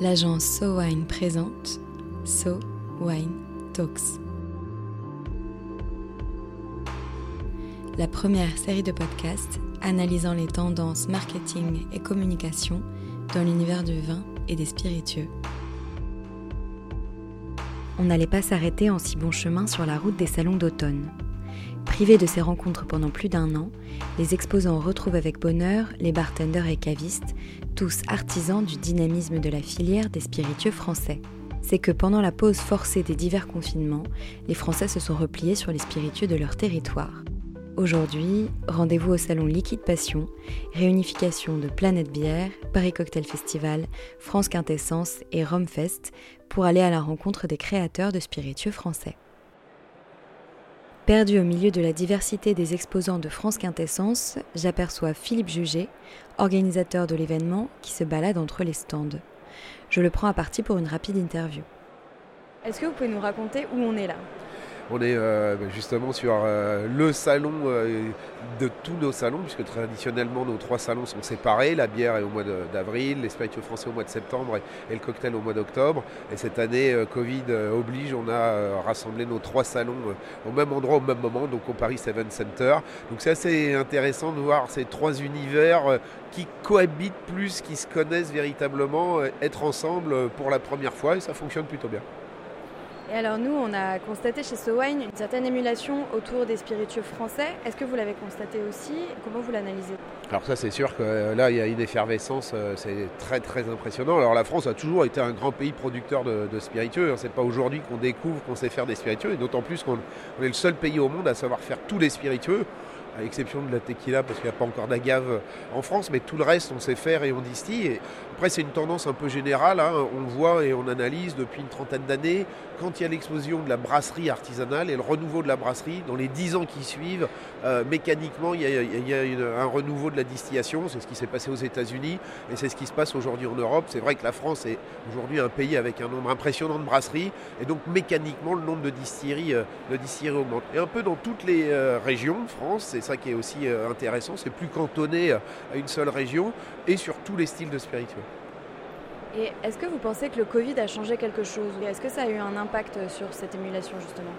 l'agence So Wine présente So Wine Talks. La première série de podcasts analysant les tendances marketing et communication dans l'univers du vin et des spiritueux. On n'allait pas s'arrêter en si bon chemin sur la route des salons d'automne. Privés de ces rencontres pendant plus d'un an, les exposants retrouvent avec bonheur les bartenders et cavistes, tous artisans du dynamisme de la filière des spiritueux français. C'est que pendant la pause forcée des divers confinements, les Français se sont repliés sur les spiritueux de leur territoire. Aujourd'hui, rendez-vous au salon Liquide Passion, réunification de Planète Bière, Paris Cocktail Festival, France Quintessence et Rome Fest pour aller à la rencontre des créateurs de spiritueux français. Perdu au milieu de la diversité des exposants de France Quintessence, j'aperçois Philippe Juget, organisateur de l'événement, qui se balade entre les stands. Je le prends à partie pour une rapide interview. Est-ce que vous pouvez nous raconter où on est là? On est euh, justement sur euh, le salon euh, de tous nos salons, puisque traditionnellement nos trois salons sont séparés. La bière est au mois d'avril, les spiritueux français au mois de septembre et, le cocktail au mois d'octobre. Et cette année, Covid oblige, on a rassemblé nos trois salons au même endroit, au même moment, donc au Paris Seven Center. Donc c'est assez intéressant de voir ces trois univers qui cohabitent plus, qui se connaissent véritablement, être ensemble pour la première fois et ça fonctionne plutôt bien. Et alors nous, on a constaté chez SoWine une certaine émulation autour des spiritueux français. Est-ce que vous l'avez constaté aussi? Comment vous l'analysez? Alors ça, c'est sûr que euh, là, il y a une effervescence, euh, c'est très très impressionnant. Alors la France a toujours été un grand pays producteur de, spiritueux. Hein. C'est pas aujourd'hui qu'on découvre qu'on sait faire des spiritueux, et d'autant plus qu'on est le seul pays au monde à savoir faire tous les spiritueux à l'exception de la tequila parce qu'il n'y a pas encore d'agave en France, mais tout le reste on sait faire et on distille. Et après c'est une tendance un peu générale, hein. on voit et on analyse depuis une trentaine d'années, quand il y a l'explosion de la brasserie artisanale et le renouveau de la brasserie, dans les dix ans qui suivent, euh, mécaniquement il y a, un renouveau de la distillation, c'est ce qui s'est passé aux États-Unis et c'est ce qui se passe aujourd'hui en Europe. C'est vrai que la France est aujourd'hui un pays avec un nombre impressionnant de brasseries et donc mécaniquement le nombre de distilleries, euh, augmente. Et un peu dans toutes les euh, régions de France, c'est ça qui est aussi intéressant, c'est plus cantonné à une seule région et sur tous les styles de spiritueux. Et est-ce que vous pensez que le Covid a changé quelque chose Est-ce que ça a eu un impact sur cette émulation justement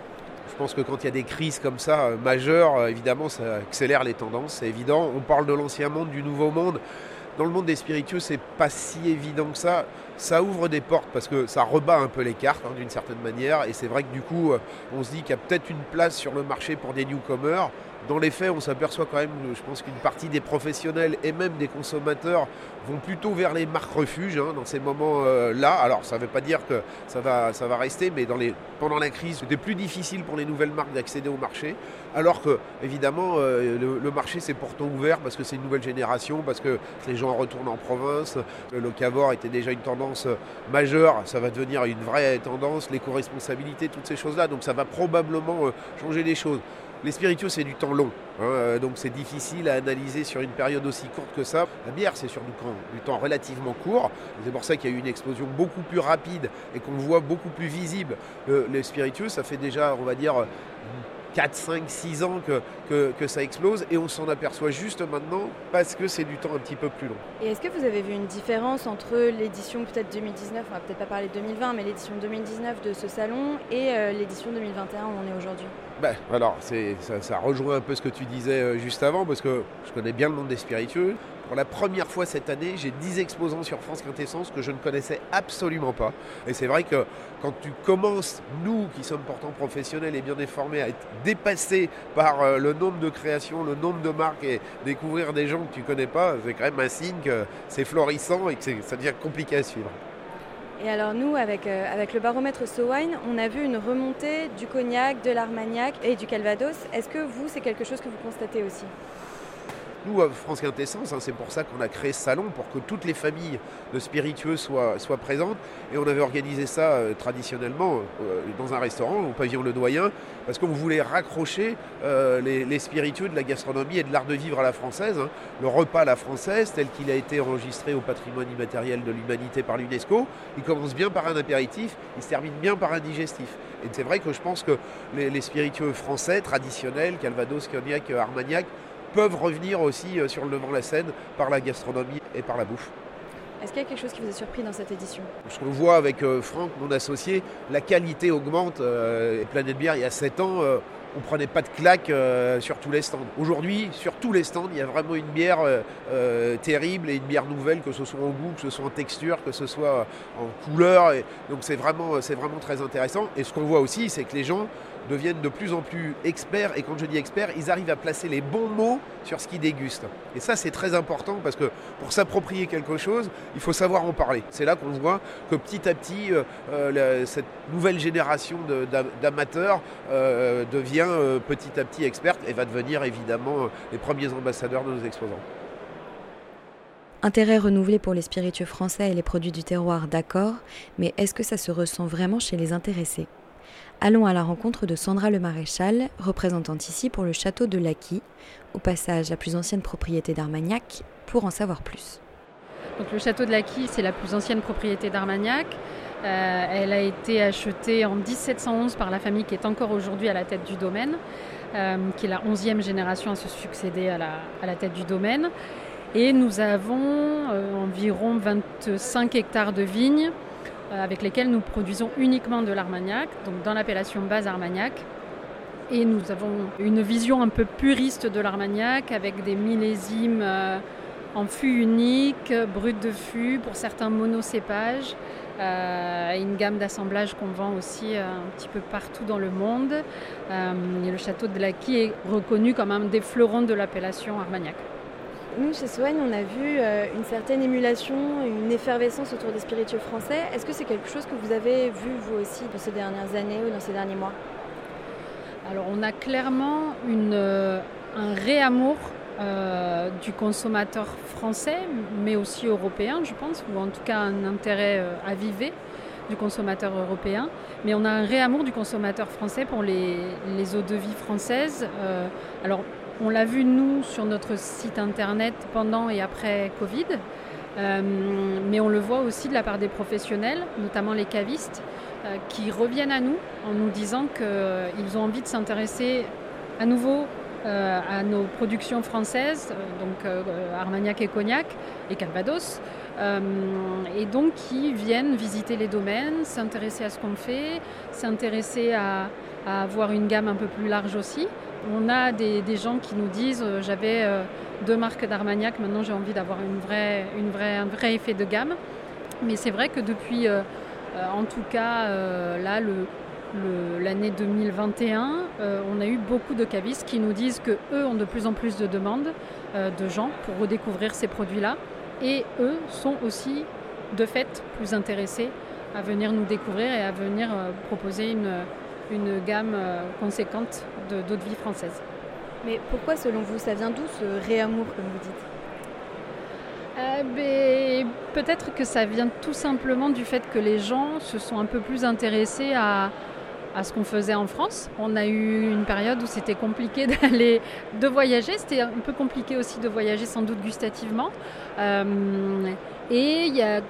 je pense que quand il y a des crises comme ça euh, majeures, évidemment, ça accélère les tendances, c'est évident. On parle de l'ancien monde, du nouveau monde. Dans le monde des spiritueux, c'est pas si évident que ça. Ça ouvre des portes parce que ça rebat un peu les cartes hein, d'une certaine manière. Et c'est vrai que du coup, on se dit qu'il y a peut-être une place sur le marché pour des newcomers. Dans les faits, on s'aperçoit quand même, je pense qu'une partie des professionnels et même des consommateurs vont plutôt vers les marques refuges hein, dans ces moments-là. Alors, ça ne veut pas dire que ça va, ça va rester, mais pendant la crise, c'était plus difficile pour les nouvelles marques d'accéder au marché. Alors que, évidemment, euh, le, marché s'est pourtant ouvert parce que c'est une nouvelle génération, parce que les gens retournent en province. Le locavore était déjà une tendance majeure, ça va devenir une vraie tendance, l'éco-responsabilité, toutes ces choses-là. Donc, ça va probablement euh, changer les choses. Les spiritueux, c'est du temps long, hein, euh, donc c'est difficile à analyser sur une période aussi courte que ça. La bière, c'est sur du, temps relativement court. C'est pour ça qu'il y a eu une explosion beaucoup plus rapide et qu'on voit beaucoup plus visible. les spiritueux, ça fait déjà, on va dire, 4, 5, 6 ans que, que, ça explose et on s'en aperçoit juste maintenant parce que c'est du temps un petit peu plus long. Et est-ce que vous avez vu une différence entre l'édition peut-être 2019, on va peut-être pas parler de 2020, mais l'édition 2019 de ce salon et euh, l'édition 2021 où on est aujourd'hui? Ben, alors, ça, ça, rejoint un peu ce que tu disais euh, juste avant, parce que je connais bien le monde des spiritueux. Pour la première fois cette année, j'ai 10 exposants sur France Quintessence que je ne connaissais absolument pas. Et c'est vrai que quand tu commences, nous qui sommes pourtant professionnels et bien informés, à être dépassés par euh, le nombre de créations, le nombre de marques et découvrir des gens que tu ne connais pas, c'est quand même un signe que c'est florissant et que ça devient compliqué à suivre. Et alors nous, avec, euh, avec le baromètre SoWine, on a vu une remontée du cognac, de l'armagnac et du calvados. Est-ce que vous, c'est quelque chose que vous constatez aussi? Nous, à France Quintessence, hein, c'est pour ça qu'on a créé ce salon, pour que toutes les familles de spiritueux soient, présentes. Et on avait organisé ça euh, traditionnellement euh, dans un restaurant, au pavillon Le Doyen, parce qu'on voulait raccrocher euh, les, spiritueux de la gastronomie et de l'art de vivre à la française. Hein. Le repas à la française, tel qu'il a été enregistré au patrimoine immatériel de l'humanité par l'UNESCO, il commence bien par un apéritif, il se termine bien par un digestif. Et c'est vrai que je pense que les spiritueux français traditionnels, Calvados, Cognac, Armagnac, peuvent revenir aussi euh, sur le devant de la scène par la gastronomie et par la bouffe. Est-ce qu'il y a quelque chose qui vous a surpris dans cette édition? Ce qu'on voit avec Franck, mon associé, la qualité augmente. Planète Bière, il y a 7 ans, on prenait pas de claques euh, sur tous les stands. Aujourd'hui, sur tous les stands, il y a vraiment une bière euh, euh, terrible et une bière nouvelle, que ce soit en goût, que ce soit en texture, que ce soit en couleur. donc c'est vraiment, vraiment très intéressant. Et ce qu'on voit aussi, c'est que les gens deviennent de plus en plus experts. Et quand je dis experts, ils arrivent à placer les bons mots sur ce qu'ils dégustent. Et ça, c'est très important parce que pour s'approprier quelque chose, il faut savoir en parler. C'est là qu'on voit que petit à petit, cette nouvelle génération d'amateurs devient petit à petit experte et va devenir évidemment les premiers ambassadeurs de nos exposants. Intérêt renouvelé pour les spiritueux français et les produits du terroir, d'accord, mais est-ce que ça se ressent vraiment chez les intéressés? Allons à la rencontre de Sandra Le Maréchal, représentante ici pour le château de Laqui, au passage la plus ancienne propriété d'Armagnac, pour en savoir plus. Donc, le château de Laqui, c'est la plus ancienne propriété d'Armagnac. Euh, elle a été achetée en 1711 par la famille qui est encore aujourd'hui à la tête du domaine, euh, qui est la 11e génération à se succéder à la, tête du domaine. Et nous avons euh, environ 25 hectares de vignes avec lesquels nous produisons uniquement de l'armagnac, donc dans l'appellation base armagnac. Et nous avons une vision un peu puriste de l'armagnac avec des millésimes en fût unique, brut de fût, pour certains monocépages, euh, une gamme d'assemblage qu'on vend aussi un petit peu partout dans le monde. et le château de Laqui est reconnu comme un des fleurons de l'appellation armagnac. Nous, chez Soigne, on a vu euh, une certaine émulation, une effervescence autour des spiritueux français. Est-ce que c'est quelque chose que vous avez vu, vous aussi, dans ces dernières années ou dans ces derniers mois? Alors, on a clairement une, euh, un réamour euh, du consommateur français, mais aussi européen, je pense, ou en tout cas un intérêt avivé du consommateur européen. Mais on a un réamour du consommateur français pour les, eaux de vie françaises. alors, on l'a vu, nous, sur notre site internet pendant et après Covid, euh, mais on le voit aussi de la part des professionnels, notamment les cavistes, euh, qui reviennent à nous en nous disant qu'ils ont envie de s'intéresser à nouveau euh, à nos productions françaises, donc Armagnac et Cognac et Calvados, et donc qui viennent visiter les domaines, s'intéresser à ce qu'on fait, s'intéresser à avoir une gamme un peu plus large aussi. On a des, gens qui nous disent euh, j'avais euh, deux marques d'Armagnac, maintenant j'ai envie d'avoir une vraie, une vraie, un vrai effet de gamme. Mais c'est vrai que depuis, euh, en tout cas, là, l'année 2021, on a eu beaucoup de cavistes qui nous disent que eux ont de plus en plus de demandes de gens pour redécouvrir ces produits-là, et eux sont aussi de fait plus intéressés à venir nous découvrir et à venir proposer une, une gamme euh, conséquente d'eau de vie française. Mais pourquoi, selon vous, ça vient d'où ce réamour, comme vous dites? Euh, ben, Peut-être que ça vient tout simplement du fait que les gens se sont un peu plus intéressés à, à ce qu'on faisait en France. On a eu une période où c'était compliqué d'aller, de voyager. C'était un peu compliqué aussi de voyager sans doute gustativement. Euh, et il y a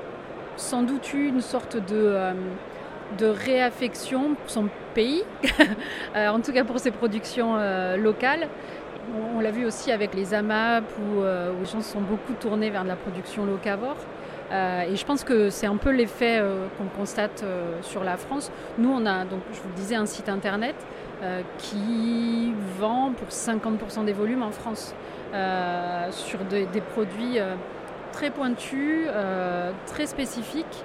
sans doute eu une sorte de de réaffection pour son pays, euh, en tout cas pour ses productions euh, locales. On, l'a vu aussi avec les AMAP euh, où, les gens se sont beaucoup tournés vers de la production locavore. Et je pense que c'est un peu l'effet qu'on constate sur la France. Nous, on a, donc, je vous le disais, un site internet qui vend pour 50% des volumes en France sur des produits très pointus, très spécifiques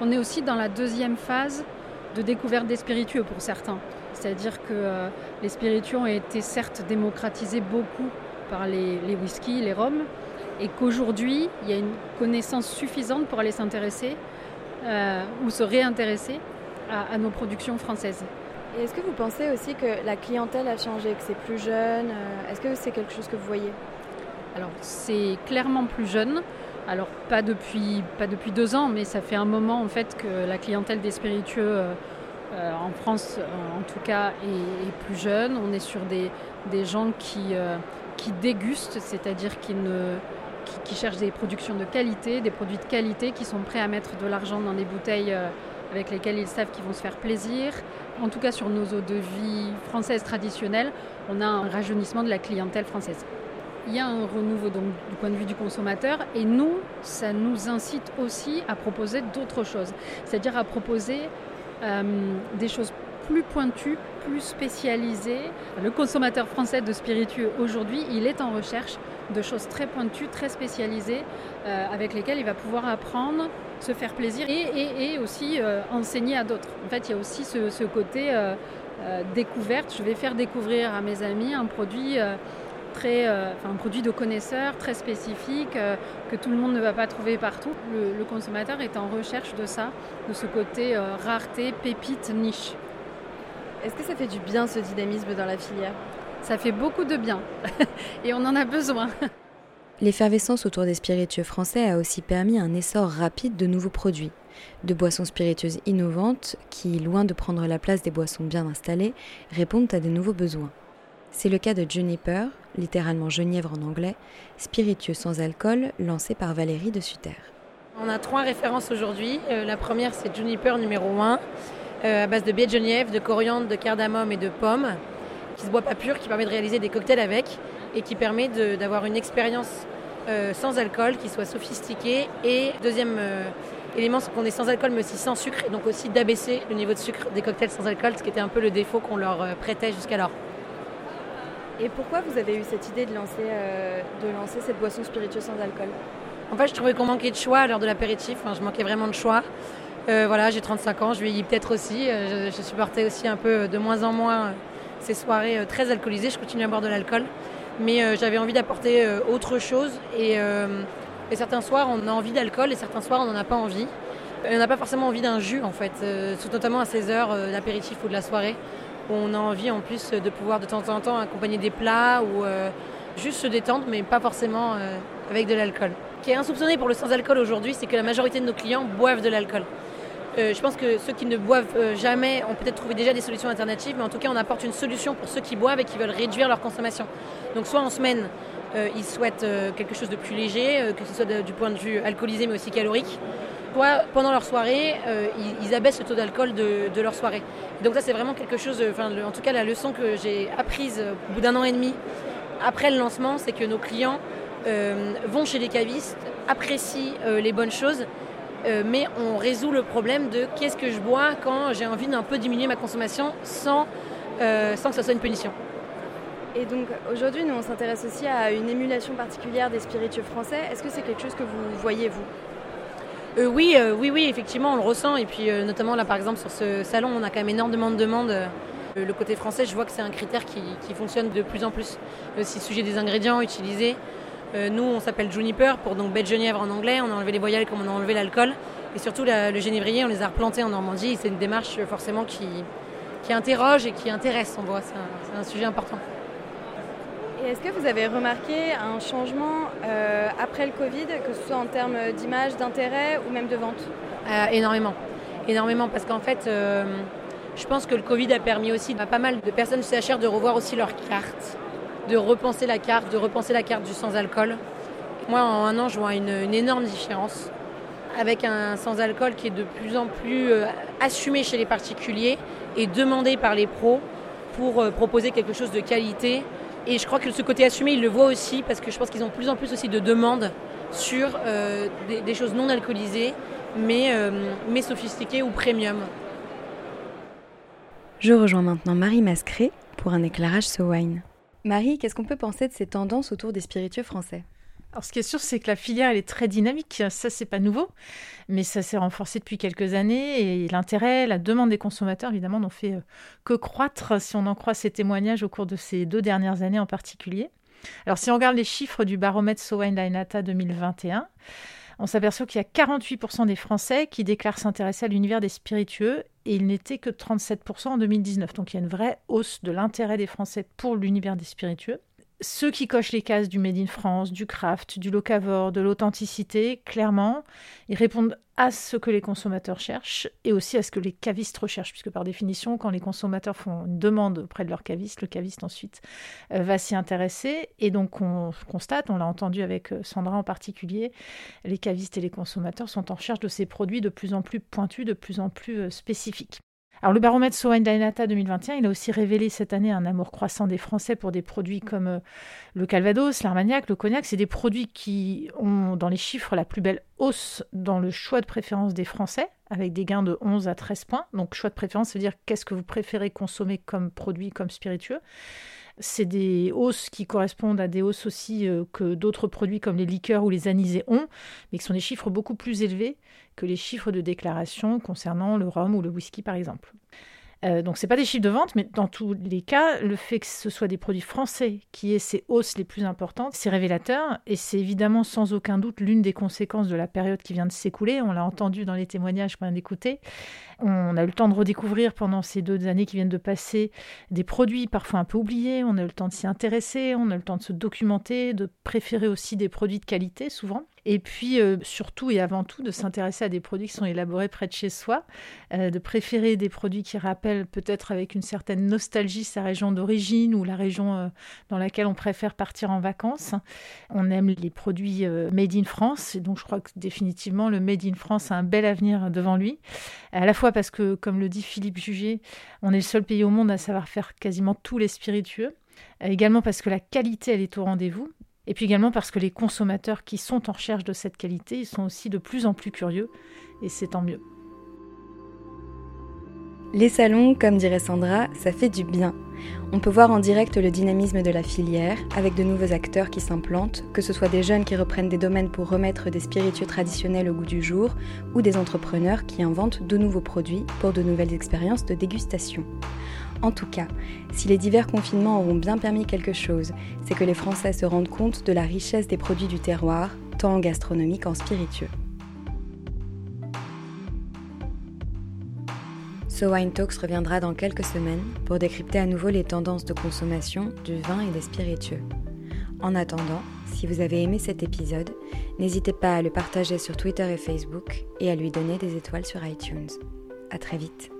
on est aussi dans la deuxième phase de découverte des spiritueux pour certains. C'est-à-dire que euh, les spiritueux ont été certes démocratisés beaucoup par les, les whiskies, les rhums, et qu'aujourd'hui, il y a une connaissance suffisante pour aller s'intéresser euh, ou se réintéresser à, nos productions françaises. Et est-ce que vous pensez aussi que la clientèle a changé, que c'est plus jeune euh, Est-ce que c'est quelque chose que vous voyez? Alors, c'est clairement plus jeune. Alors pas depuis, pas depuis deux ans, mais ça fait un moment en fait que la clientèle des spiritueux euh, euh, en France, euh, en tout cas, est, plus jeune. On est sur des, des gens qui, qui dégustent, c'est-à-dire qui, ne, qui, cherchent des productions de qualité, des produits de qualité, qui sont prêts à mettre de l'argent dans des bouteilles avec lesquelles ils savent qu'ils vont se faire plaisir. En tout cas, sur nos eaux de vie françaises traditionnelles, on a un rajeunissement de la clientèle française. il y a un renouveau donc, du point de vue du consommateur et nous, ça nous incite aussi à proposer d'autres choses, c'est-à-dire à proposer euh, des choses plus pointues, plus spécialisées. Le consommateur français de spiritueux aujourd'hui, il est en recherche de choses très pointues, très spécialisées, euh, avec lesquelles il va pouvoir apprendre, se faire plaisir et, aussi euh, enseigner à d'autres. En fait, il y a aussi ce, côté découverte. Je vais faire découvrir à mes amis un produit très, euh, de connaisseur très spécifique euh, que tout le monde ne va pas trouver partout. Le, consommateur est en recherche de ça, de ce côté euh, rareté, pépite, niche. Est-ce que ça fait du bien ce dynamisme dans la filière? Ça fait beaucoup de bien et on en a besoin. L'effervescence autour des spiritueux français a aussi permis un essor rapide de nouveaux produits, de boissons spiritueuses innovantes qui, loin de prendre la place des boissons bien installées, répondent à des nouveaux besoins. C'est le cas de Juniper, littéralement genièvre en anglais, spiritueux sans alcool lancé par Valérie de Sutter. On a trois références aujourd'hui. Euh, la première, c'est Juniper numéro 1, euh, à base de baie de genièvre, de coriandre, de cardamome et de pommes, qui se boit pas pur, qui permet de réaliser des cocktails avec et qui permet d'avoir une expérience euh, sans alcool qui soit sophistiquée. Et deuxième élément, c'est qu'on est sans alcool mais aussi sans sucre, et donc aussi d'abaisser le niveau de sucre des cocktails sans alcool, ce qui était un peu le défaut qu'on leur prêtait jusqu'alors. Et pourquoi vous avez eu cette idée de lancer, euh, de lancer cette boisson spiritueuse sans alcool? En fait, je trouvais qu'on manquait de choix à l'heure de l'apéritif. je manquais vraiment de choix. Euh, voilà, j'ai 35 ans, je vieillis peut-être aussi. Euh, je, supportais aussi un peu de moins en moins ces soirées très alcoolisées. Je continue à boire de l'alcool. Mais j'avais envie d'apporter autre chose. Et, et, certains soirs, on a envie d'alcool et certains soirs, on n'en a pas envie. on n'a pas forcément envie d'un jus, en fait, notamment à ces heures d'apéritif ou de la soirée on a envie en plus de pouvoir de temps en temps accompagner des plats ou euh, juste se détendre, mais pas forcément euh, avec de l'alcool. Ce qui est insoupçonné pour le sans-alcool aujourd'hui, c'est que la majorité de nos clients boivent de l'alcool. Euh, je pense que ceux qui ne boivent jamais ont peut-être trouvé déjà des solutions alternatives, mais en tout cas, on apporte une solution pour ceux qui boivent et qui veulent réduire leur consommation. Donc, soit en semaine, ils souhaitent quelque chose de plus léger, que ce soit du point de vue alcoolisé, mais aussi calorique, pendant leur soirée, euh, ils, abaissent le taux d'alcool de, leur soirée. Donc ça, c'est vraiment quelque chose, en tout cas, la leçon que j'ai apprise au bout d'un an et demi après le lancement, c'est que nos clients euh, vont chez les cavistes, apprécient euh, les bonnes choses, mais on résout le problème de qu'est-ce que je bois quand j'ai envie d'un peu diminuer ma consommation sans, sans que ça soit une punition. Et donc aujourd'hui, nous, on s'intéresse aussi à une émulation particulière des spiritueux français. Est-ce que c'est quelque chose que vous voyez, vous? Euh, oui, euh, oui, oui, effectivement, on le ressent. Et puis, euh, notamment là, par exemple, sur ce salon, on a quand même énormément de demandes. le côté français, je vois que c'est un critère qui, fonctionne de plus en plus. Aussi, le sujet des ingrédients utilisés. Nous, on s'appelle Juniper pour donc de genièvre en anglais. On a enlevé les voyelles comme on a enlevé l'alcool. Et surtout, le génévrier, on les a replantés en Normandie. C'est une démarche forcément qui, qui interroge et qui intéresse, on voit. C'est un sujet important. Et est-ce que vous avez remarqué un changement euh, après le Covid, que ce soit en termes d'image, d'intérêt ou même de vente? Euh, Énormément. Énormément, parce qu'en fait, euh, je pense que le Covid a permis aussi à pas mal de personnes du CHR de revoir aussi leur carte, de repenser la carte, de repenser la carte du sans-alcool. Moi, en un an, je vois une, énorme différence avec un sans-alcool qui est de plus en plus assumé chez les particuliers et demandé par les pros pour proposer quelque chose de qualité et je crois que ce côté assumé, ils le voient aussi parce que je pense qu'ils ont de plus en plus aussi de demandes sur euh, des, choses non alcoolisées, mais, euh, mais sophistiquées ou premium. Je rejoins maintenant Marie Mascré pour un éclairage ce wine. Marie, qu'est-ce qu'on peut penser de ces tendances autour des spiritueux français? Alors, ce qui est sûr, c'est que la filière, est très dynamique. Ça, c'est pas nouveau, mais ça s'est renforcé depuis quelques années. Et l'intérêt, la demande des consommateurs, évidemment, n'ont fait euh, que croître si on en croit ces témoignages au cours de ces deux dernières années en particulier. Alors, si on regarde les chiffres du baromètre Sowine Lainata 2021, on s'aperçoit qu'il y a 48% des Français qui déclarent s'intéresser à l'univers des spiritueux et il n'était que 37% en 2019. Donc il y a une vraie hausse de l'intérêt des Français pour l'univers des spiritueux ceux qui cochent les cases du Made in France, du craft, du locavore, de l'authenticité, clairement, ils répondent à ce que les consommateurs cherchent et aussi à ce que les cavistes recherchent, puisque par définition, quand les consommateurs font une demande auprès de leur caviste, le caviste ensuite euh, va s'y intéresser. Et donc on constate, on l'a entendu avec euh, Sandra en particulier, les cavistes et les consommateurs sont en recherche de ces produits de plus en plus pointus, de plus en plus euh, spécifiques. Alors le baromètre So Wine Dynata 2021, il a aussi révélé cette année un amour croissant des Français pour des produits comme euh, le Calvados, l'Armagnac, le Cognac. C'est des produits qui ont dans les chiffres la plus belle hausse dans le choix de préférence des Français, avec des gains de 11 à 13 points. Donc choix de préférence, ça veut dire qu'est-ce que vous préférez consommer comme produit, comme spiritueux. C'est des hausses qui correspondent à des hausses aussi euh, que d'autres produits comme les liqueurs ou les anisés ont, mais qui sont des chiffres beaucoup plus élevés que les chiffres de déclaration concernant le rhum ou le whisky par exemple. Euh, donc, ce pas des chiffres de vente, mais dans tous les cas, le fait que ce soit des produits français qui aient ces hausses les plus importantes, c'est révélateur. Et c'est évidemment sans aucun doute l'une des conséquences de la période qui vient de s'écouler. On l'a entendu dans les témoignages qu'on vient d'écouter. On a eu le temps de redécouvrir pendant ces deux années qui viennent de passer des produits parfois un peu oubliés. On a eu le temps de s'y intéresser, on a eu le temps de se documenter, de préférer aussi des produits de qualité souvent. Et puis, euh, surtout et avant tout, de s'intéresser à des produits qui sont élaborés près de chez soi, euh, de préférer des produits qui rappellent peut-être avec une certaine nostalgie sa région d'origine ou la région euh, dans laquelle on préfère partir en vacances. On aime les produits made in France, et donc je crois que définitivement le made in France a un bel avenir devant lui. À la fois parce que, comme le dit Philippe Jugé, on est le seul pays au monde à savoir faire quasiment tous les spiritueux. Également parce que la qualité, elle est au rendez-vous. Et puis également parce que les consommateurs qui sont en recherche de cette qualité, ils sont aussi de plus en plus curieux, et c'est tant mieux. Les salons, comme dirait Sandra, ça fait du bien. On peut voir en direct le dynamisme de la filière, avec de nouveaux acteurs qui s'implantent, que ce soit des jeunes qui reprennent des domaines pour remettre des spiritueux traditionnels au goût du jour, ou des entrepreneurs qui inventent de nouveaux produits pour de nouvelles expériences de dégustation. En tout cas, si les divers confinements auront bien permis quelque chose, c'est que les Français se rendent compte de la richesse des produits du terroir, tant en gastronomie qu'en spiritueux. So Wine Talks reviendra dans quelques semaines pour décrypter à nouveau les tendances de consommation du vin et des spiritueux. En attendant, si vous avez aimé cet épisode, n'hésitez pas à le partager sur Twitter et Facebook et à lui donner des étoiles sur iTunes. À très vite.